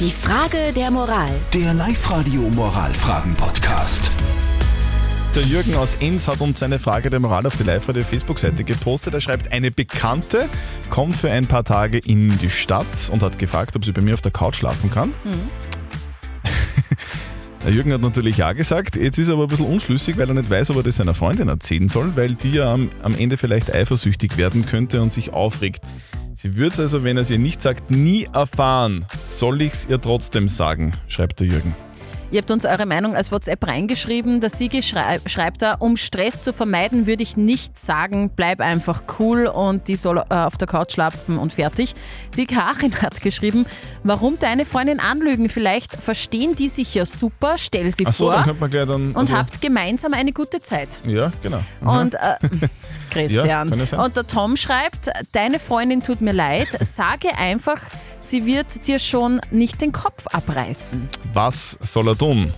Die Frage der Moral. Der Live-Radio Moralfragen-Podcast. Der Jürgen aus Enns hat uns seine Frage der Moral auf die Live-Radio-Facebook-Seite gepostet. Er schreibt, eine Bekannte kommt für ein paar Tage in die Stadt und hat gefragt, ob sie bei mir auf der Couch schlafen kann. Der Jürgen hat natürlich ja gesagt. Jetzt ist er aber ein bisschen unschlüssig, weil er nicht weiß, ob er das seiner Freundin erzählen soll, weil die ja am, am Ende vielleicht eifersüchtig werden könnte und sich aufregt. Sie würde es also, wenn er es ihr nicht sagt, nie erfahren. Soll ich es ihr trotzdem sagen, schreibt der Jürgen. Ihr habt uns eure Meinung als WhatsApp reingeschrieben. Der Sigi schrei schreibt da, um Stress zu vermeiden, würde ich nichts sagen. Bleib einfach cool und die soll äh, auf der Couch schlafen und fertig. Die Karin hat geschrieben, warum deine Freundin anlügen? Vielleicht verstehen die sich ja super, stell sie Ach so, vor dann könnte man gleich dann. und also- habt gemeinsam eine gute Zeit. Ja, genau. Und äh, Christian. Ja, und der Tom schreibt, deine Freundin tut mir leid, sage einfach, sie wird dir schon nicht den Kopf abreißen. Was soll er tun?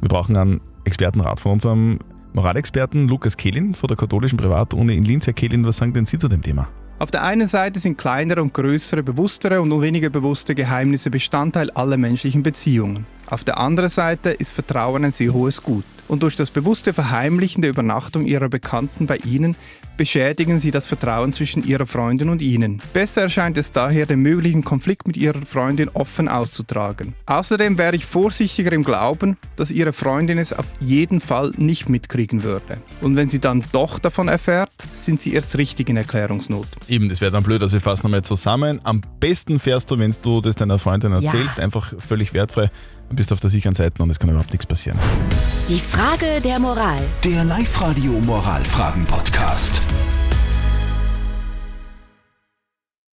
Wir brauchen einen Expertenrat von unserem Moralexperten Lukas Kehlin von der katholischen Privatuni in Linz. Herr Kehlin, was sagen denn Sie zu dem Thema? Auf der einen Seite sind kleinere und größere, bewusstere und weniger bewusste Geheimnisse Bestandteil aller menschlichen Beziehungen. Auf der anderen Seite ist Vertrauen ein sehr hohes Gut. Und durch das bewusste Verheimlichen der Übernachtung ihrer Bekannten bei ihnen beschädigen sie das Vertrauen zwischen ihrer Freundin und ihnen. Besser erscheint es daher, den möglichen Konflikt mit ihrer Freundin offen auszutragen. Außerdem wäre ich vorsichtiger im Glauben, dass ihre Freundin es auf jeden Fall nicht mitkriegen würde. Und wenn sie dann doch davon erfährt, sind sie erst richtig in Erklärungsnot. Eben, das wäre dann blöd, also ich fasse nochmal zusammen. Am besten fährst du, wenn du das deiner Freundin erzählst, einfach völlig wertfrei, dann bist du auf der sicheren Seite und es kann überhaupt nichts passieren. Die Frage der Moral. Der Live-Radio Moralfragen-Podcast.